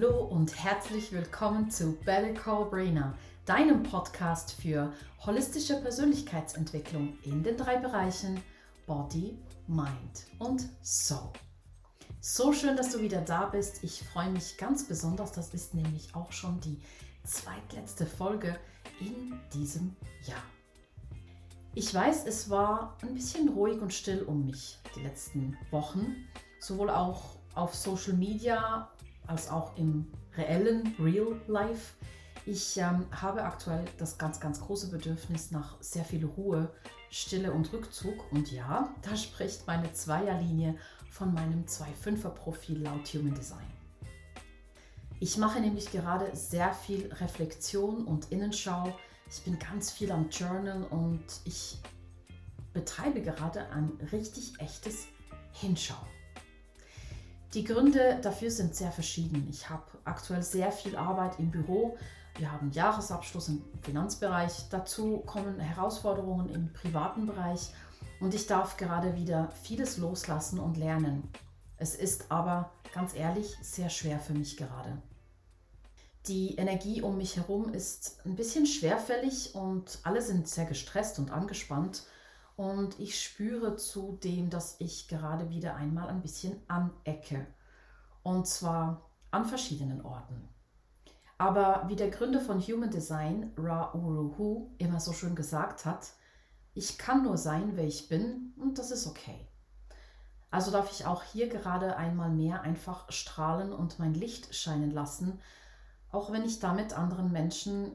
Hallo und herzlich willkommen zu Belly Brainer, deinem Podcast für holistische Persönlichkeitsentwicklung in den drei Bereichen Body, Mind und Soul. So schön, dass du wieder da bist. Ich freue mich ganz besonders. Das ist nämlich auch schon die zweitletzte Folge in diesem Jahr. Ich weiß, es war ein bisschen ruhig und still um mich die letzten Wochen, sowohl auch auf Social Media als auch im reellen Real Life. Ich ähm, habe aktuell das ganz, ganz große Bedürfnis nach sehr viel Ruhe, Stille und Rückzug. Und ja, da spricht meine Zweierlinie von meinem 2-5er-Profil laut Human Design. Ich mache nämlich gerade sehr viel Reflexion und Innenschau. Ich bin ganz viel am Journal und ich betreibe gerade ein richtig echtes Hinschauen. Die Gründe dafür sind sehr verschieden. Ich habe aktuell sehr viel Arbeit im Büro. Wir haben Jahresabschluss im Finanzbereich. Dazu kommen Herausforderungen im privaten Bereich und ich darf gerade wieder vieles loslassen und lernen. Es ist aber ganz ehrlich sehr schwer für mich gerade. Die Energie um mich herum ist ein bisschen schwerfällig und alle sind sehr gestresst und angespannt. Und ich spüre zudem, dass ich gerade wieder einmal ein bisschen anecke. Und zwar an verschiedenen Orten. Aber wie der Gründer von Human Design, Ra Uru immer so schön gesagt hat, ich kann nur sein, wer ich bin und das ist okay. Also darf ich auch hier gerade einmal mehr einfach strahlen und mein Licht scheinen lassen, auch wenn ich damit anderen Menschen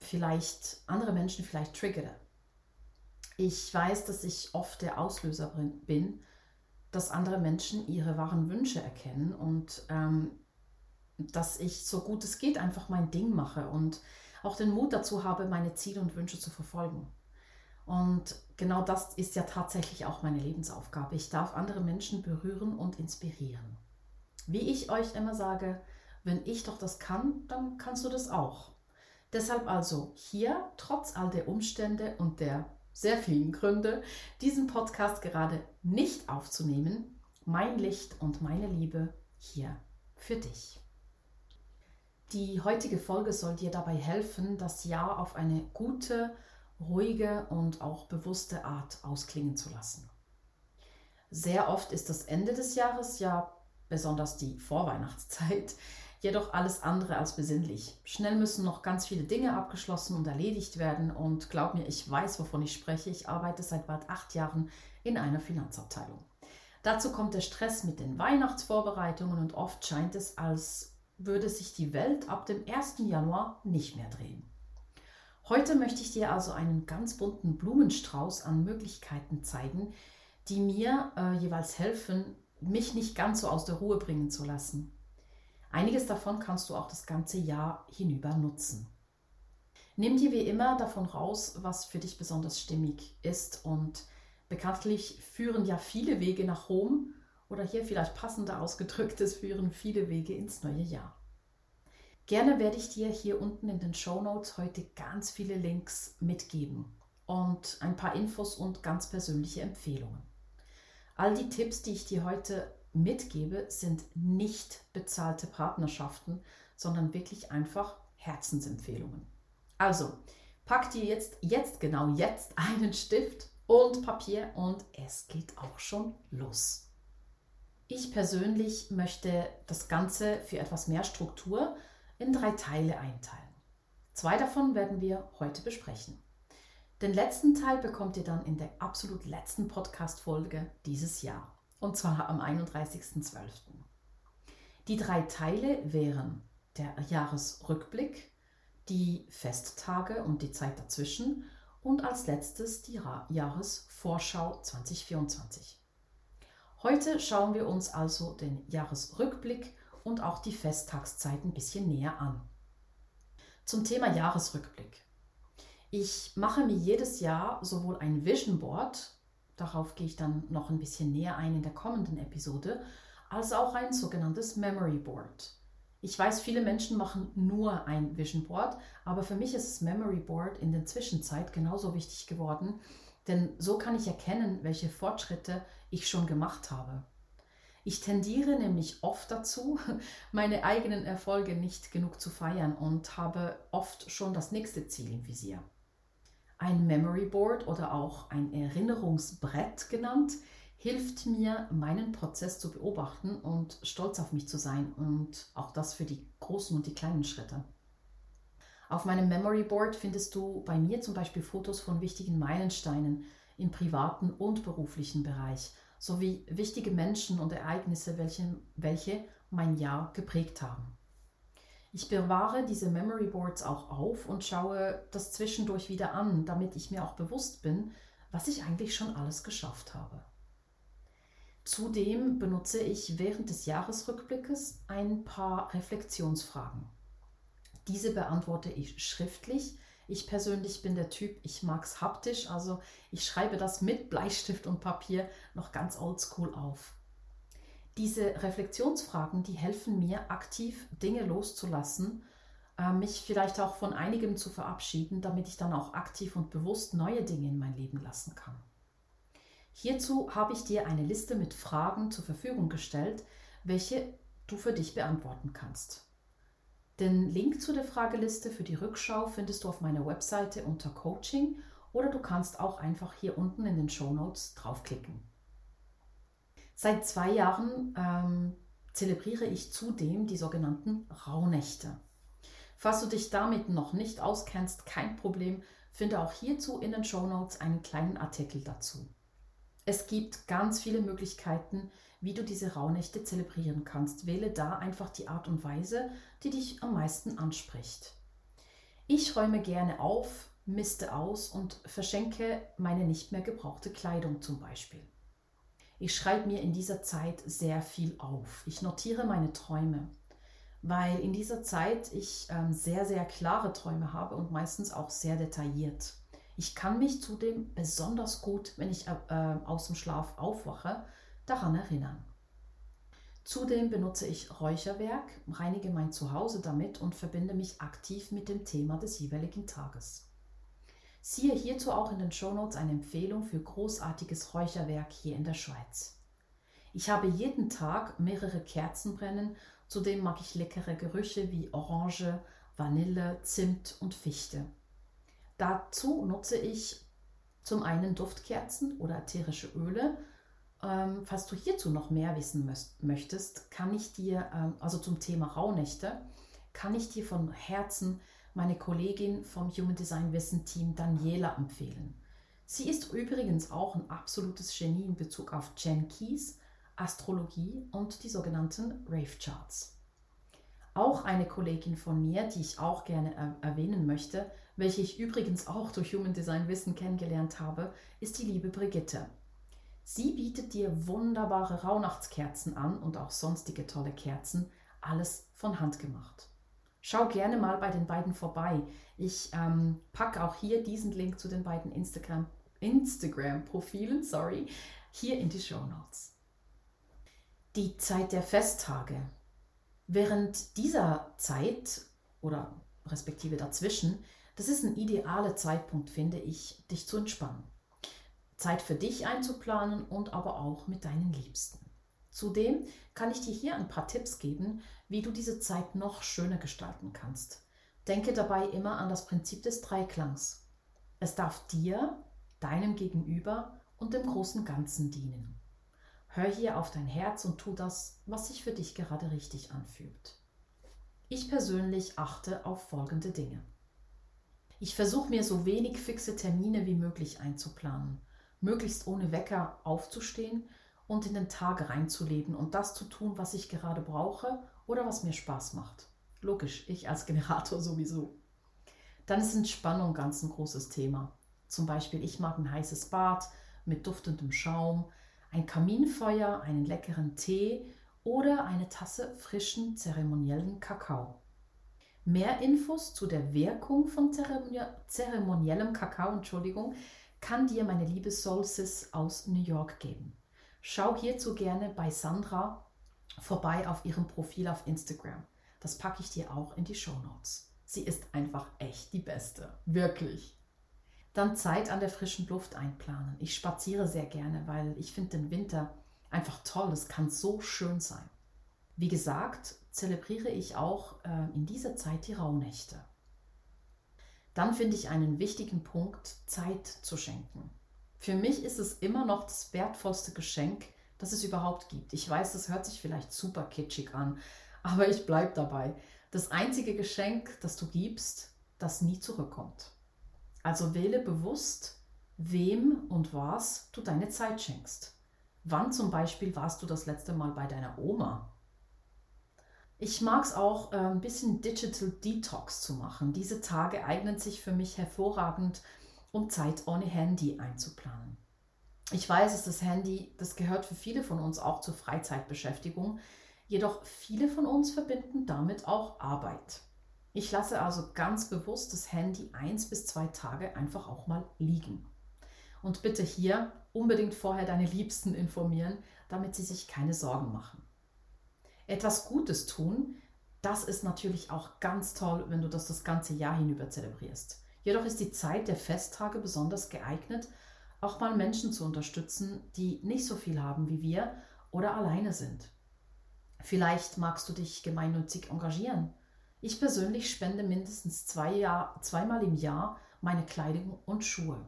vielleicht, andere Menschen vielleicht triggere. Ich weiß, dass ich oft der Auslöser bin, dass andere Menschen ihre wahren Wünsche erkennen und ähm, dass ich so gut es geht einfach mein Ding mache und auch den Mut dazu habe, meine Ziele und Wünsche zu verfolgen. Und genau das ist ja tatsächlich auch meine Lebensaufgabe. Ich darf andere Menschen berühren und inspirieren. Wie ich euch immer sage, wenn ich doch das kann, dann kannst du das auch. Deshalb also hier, trotz all der Umstände und der sehr vielen Gründe, diesen Podcast gerade nicht aufzunehmen. Mein Licht und meine Liebe hier für dich. Die heutige Folge soll dir dabei helfen, das Jahr auf eine gute, ruhige und auch bewusste Art ausklingen zu lassen. Sehr oft ist das Ende des Jahres, ja besonders die Vorweihnachtszeit, jedoch alles andere als besinnlich. Schnell müssen noch ganz viele Dinge abgeschlossen und erledigt werden und glaub mir, ich weiß, wovon ich spreche. Ich arbeite seit bald acht Jahren in einer Finanzabteilung. Dazu kommt der Stress mit den Weihnachtsvorbereitungen und oft scheint es, als würde sich die Welt ab dem 1. Januar nicht mehr drehen. Heute möchte ich dir also einen ganz bunten Blumenstrauß an Möglichkeiten zeigen, die mir äh, jeweils helfen, mich nicht ganz so aus der Ruhe bringen zu lassen. Einiges davon kannst du auch das ganze Jahr hinüber nutzen. Nimm dir wie immer davon raus, was für dich besonders stimmig ist und bekanntlich führen ja viele Wege nach Rom oder hier vielleicht passender ausgedrückt, es führen viele Wege ins neue Jahr. Gerne werde ich dir hier unten in den Show Notes heute ganz viele Links mitgeben und ein paar Infos und ganz persönliche Empfehlungen. All die Tipps, die ich dir heute mitgebe, sind nicht bezahlte Partnerschaften, sondern wirklich einfach Herzensempfehlungen. Also, pack dir jetzt, jetzt, genau jetzt einen Stift und Papier und es geht auch schon los. Ich persönlich möchte das Ganze für etwas mehr Struktur in drei Teile einteilen. Zwei davon werden wir heute besprechen. Den letzten Teil bekommt ihr dann in der absolut letzten Podcast-Folge dieses Jahr und zwar am 31.12. Die drei Teile wären der Jahresrückblick, die Festtage und die Zeit dazwischen und als letztes die Jahresvorschau 2024. Heute schauen wir uns also den Jahresrückblick und auch die Festtagszeit ein bisschen näher an. Zum Thema Jahresrückblick. Ich mache mir jedes Jahr sowohl ein Vision Board, darauf gehe ich dann noch ein bisschen näher ein in der kommenden Episode, als auch ein sogenanntes Memory Board. Ich weiß, viele Menschen machen nur ein Vision Board, aber für mich ist das Memory Board in der Zwischenzeit genauso wichtig geworden, denn so kann ich erkennen, welche Fortschritte ich schon gemacht habe. Ich tendiere nämlich oft dazu, meine eigenen Erfolge nicht genug zu feiern und habe oft schon das nächste Ziel im Visier. Ein Memory Board oder auch ein Erinnerungsbrett genannt, hilft mir, meinen Prozess zu beobachten und stolz auf mich zu sein und auch das für die großen und die kleinen Schritte. Auf meinem Memory Board findest du bei mir zum Beispiel Fotos von wichtigen Meilensteinen im privaten und beruflichen Bereich sowie wichtige Menschen und Ereignisse, welche, welche mein Jahr geprägt haben. Ich bewahre diese Memory Boards auch auf und schaue das zwischendurch wieder an, damit ich mir auch bewusst bin, was ich eigentlich schon alles geschafft habe. Zudem benutze ich während des Jahresrückblickes ein paar Reflexionsfragen. Diese beantworte ich schriftlich ich persönlich bin der Typ, ich mag es haptisch, also ich schreibe das mit Bleistift und Papier noch ganz oldschool auf. Diese Reflexionsfragen, die helfen mir aktiv Dinge loszulassen, äh, mich vielleicht auch von einigem zu verabschieden, damit ich dann auch aktiv und bewusst neue Dinge in mein Leben lassen kann. Hierzu habe ich dir eine Liste mit Fragen zur Verfügung gestellt, welche du für dich beantworten kannst. Den Link zu der Frageliste für die Rückschau findest du auf meiner Webseite unter Coaching oder du kannst auch einfach hier unten in den Show Notes draufklicken. Seit zwei Jahren ähm, zelebriere ich zudem die sogenannten Rauhnächte. Falls du dich damit noch nicht auskennst, kein Problem, finde auch hierzu in den Show Notes einen kleinen Artikel dazu. Es gibt ganz viele Möglichkeiten, wie du diese Rauhnächte zelebrieren kannst. Wähle da einfach die Art und Weise, die dich am meisten anspricht. Ich räume gerne auf, misste aus und verschenke meine nicht mehr gebrauchte Kleidung zum Beispiel. Ich schreibe mir in dieser Zeit sehr viel auf. Ich notiere meine Träume, weil in dieser Zeit ich ähm, sehr, sehr klare Träume habe und meistens auch sehr detailliert. Ich kann mich zudem besonders gut, wenn ich äh, äh aus dem Schlaf aufwache, daran erinnern. Zudem benutze ich Räucherwerk, reinige mein Zuhause damit und verbinde mich aktiv mit dem Thema des jeweiligen Tages. Siehe hierzu auch in den Shownotes eine Empfehlung für großartiges Räucherwerk hier in der Schweiz. Ich habe jeden Tag mehrere Kerzen brennen, zudem mag ich leckere Gerüche wie Orange, Vanille, Zimt und Fichte. Dazu nutze ich zum einen Duftkerzen oder ätherische Öle, ähm, falls du hierzu noch mehr wissen möchtest, kann ich dir, ähm, also zum Thema Rauhnächte, kann ich dir von Herzen meine Kollegin vom Human Design Wissen Team Daniela empfehlen. Sie ist übrigens auch ein absolutes Genie in Bezug auf Gen Keys, Astrologie und die sogenannten Rave Charts. Auch eine Kollegin von mir, die ich auch gerne er erwähnen möchte, welche ich übrigens auch durch Human Design Wissen kennengelernt habe, ist die liebe Brigitte. Sie bietet dir wunderbare Rauhnachtskerzen an und auch sonstige tolle Kerzen, alles von Hand gemacht. Schau gerne mal bei den beiden vorbei. Ich ähm, packe auch hier diesen Link zu den beiden Instagram, Instagram-Profilen, sorry, hier in die Show Notes. Die Zeit der Festtage. Während dieser Zeit oder respektive dazwischen, das ist ein idealer Zeitpunkt, finde ich, dich zu entspannen. Zeit für dich einzuplanen und aber auch mit deinen Liebsten. Zudem kann ich dir hier ein paar Tipps geben, wie du diese Zeit noch schöner gestalten kannst. Denke dabei immer an das Prinzip des Dreiklangs. Es darf dir, deinem Gegenüber und dem großen Ganzen dienen. Hör hier auf dein Herz und tu das, was sich für dich gerade richtig anfühlt. Ich persönlich achte auf folgende Dinge. Ich versuche mir so wenig fixe Termine wie möglich einzuplanen möglichst ohne Wecker aufzustehen und in den Tag reinzuleben und das zu tun, was ich gerade brauche oder was mir Spaß macht. Logisch, ich als Generator sowieso. Dann ist Entspannung ganz ein großes Thema. Zum Beispiel, ich mag ein heißes Bad mit duftendem Schaum, ein Kaminfeuer, einen leckeren Tee oder eine Tasse frischen zeremoniellen Kakao. Mehr Infos zu der Wirkung von zeremoniellem Kakao, Entschuldigung, kann dir meine liebe Solsis aus New York geben. Schau hierzu gerne bei Sandra vorbei auf ihrem Profil auf Instagram. Das packe ich dir auch in die Show Notes. Sie ist einfach echt die Beste. Wirklich. Dann Zeit an der frischen Luft einplanen. Ich spaziere sehr gerne, weil ich finde den Winter Einfach toll, es kann so schön sein. Wie gesagt, zelebriere ich auch äh, in dieser Zeit die Rauhnächte. Dann finde ich einen wichtigen Punkt, Zeit zu schenken. Für mich ist es immer noch das wertvollste Geschenk, das es überhaupt gibt. Ich weiß, das hört sich vielleicht super kitschig an, aber ich bleibe dabei. Das einzige Geschenk, das du gibst, das nie zurückkommt. Also wähle bewusst, wem und was du deine Zeit schenkst. Wann zum Beispiel warst du das letzte Mal bei deiner Oma? Ich mag es auch, äh, ein bisschen Digital Detox zu machen. Diese Tage eignen sich für mich hervorragend, um Zeit ohne Handy einzuplanen. Ich weiß, dass das Handy, das gehört für viele von uns auch zur Freizeitbeschäftigung, jedoch viele von uns verbinden damit auch Arbeit. Ich lasse also ganz bewusst das Handy eins bis zwei Tage einfach auch mal liegen. Und bitte hier unbedingt vorher deine Liebsten informieren, damit sie sich keine Sorgen machen. Etwas Gutes tun, das ist natürlich auch ganz toll, wenn du das das ganze Jahr hinüber zelebrierst. Jedoch ist die Zeit der Festtage besonders geeignet, auch mal Menschen zu unterstützen, die nicht so viel haben wie wir oder alleine sind. Vielleicht magst du dich gemeinnützig engagieren. Ich persönlich spende mindestens zwei Jahr, zweimal im Jahr meine Kleidung und Schuhe.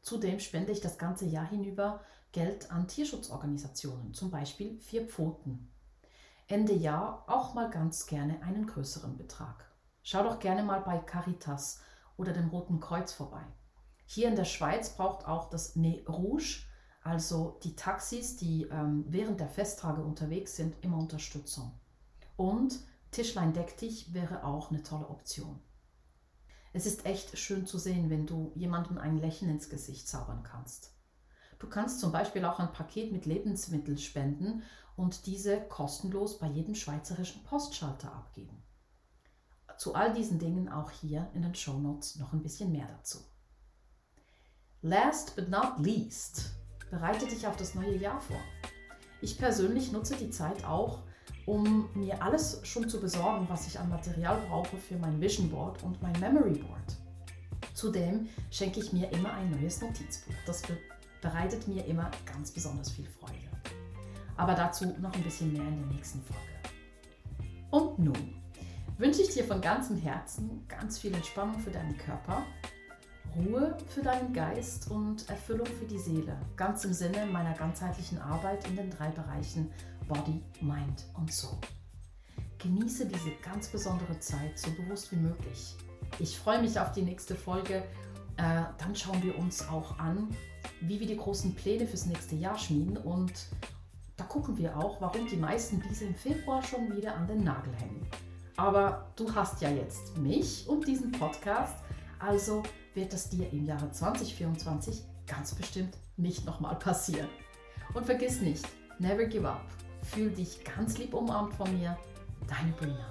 Zudem spende ich das ganze Jahr hinüber Geld an Tierschutzorganisationen, zum Beispiel Vier Pfoten. Ende Jahr auch mal ganz gerne einen größeren Betrag. Schau doch gerne mal bei Caritas oder dem Roten Kreuz vorbei. Hier in der Schweiz braucht auch das Nez Rouge, also die Taxis, die ähm, während der Festtage unterwegs sind, immer Unterstützung. Und Tischlein deck dich wäre auch eine tolle Option. Es ist echt schön zu sehen, wenn du jemandem ein Lächeln ins Gesicht zaubern kannst. Du kannst zum Beispiel auch ein Paket mit Lebensmitteln spenden und diese kostenlos bei jedem schweizerischen Postschalter abgeben. Zu all diesen Dingen auch hier in den Show Notes noch ein bisschen mehr dazu. Last but not least, bereite dich auf das neue Jahr vor. Ich persönlich nutze die Zeit auch, um mir alles schon zu besorgen, was ich an Material brauche für mein Vision Board und mein Memory Board. Zudem schenke ich mir immer ein neues Notizbuch. Das bereitet mir immer ganz besonders viel Freude. Aber dazu noch ein bisschen mehr in der nächsten Folge. Und nun wünsche ich dir von ganzem Herzen ganz viel Entspannung für deinen Körper, Ruhe für deinen Geist und Erfüllung für die Seele, ganz im Sinne meiner ganzheitlichen Arbeit in den drei Bereichen Body, Mind und Soul. Genieße diese ganz besondere Zeit so bewusst wie möglich. Ich freue mich auf die nächste Folge. Äh, dann schauen wir uns auch an, wie wir die großen Pläne fürs nächste Jahr schmieden und da gucken wir auch, warum die meisten diese im Februar schon wieder an den Nagel hängen. Aber du hast ja jetzt mich und diesen Podcast, also wird es dir im Jahre 2024 ganz bestimmt nicht nochmal passieren. Und vergiss nicht, never give up. Fühl dich ganz lieb umarmt von mir, deine Brina.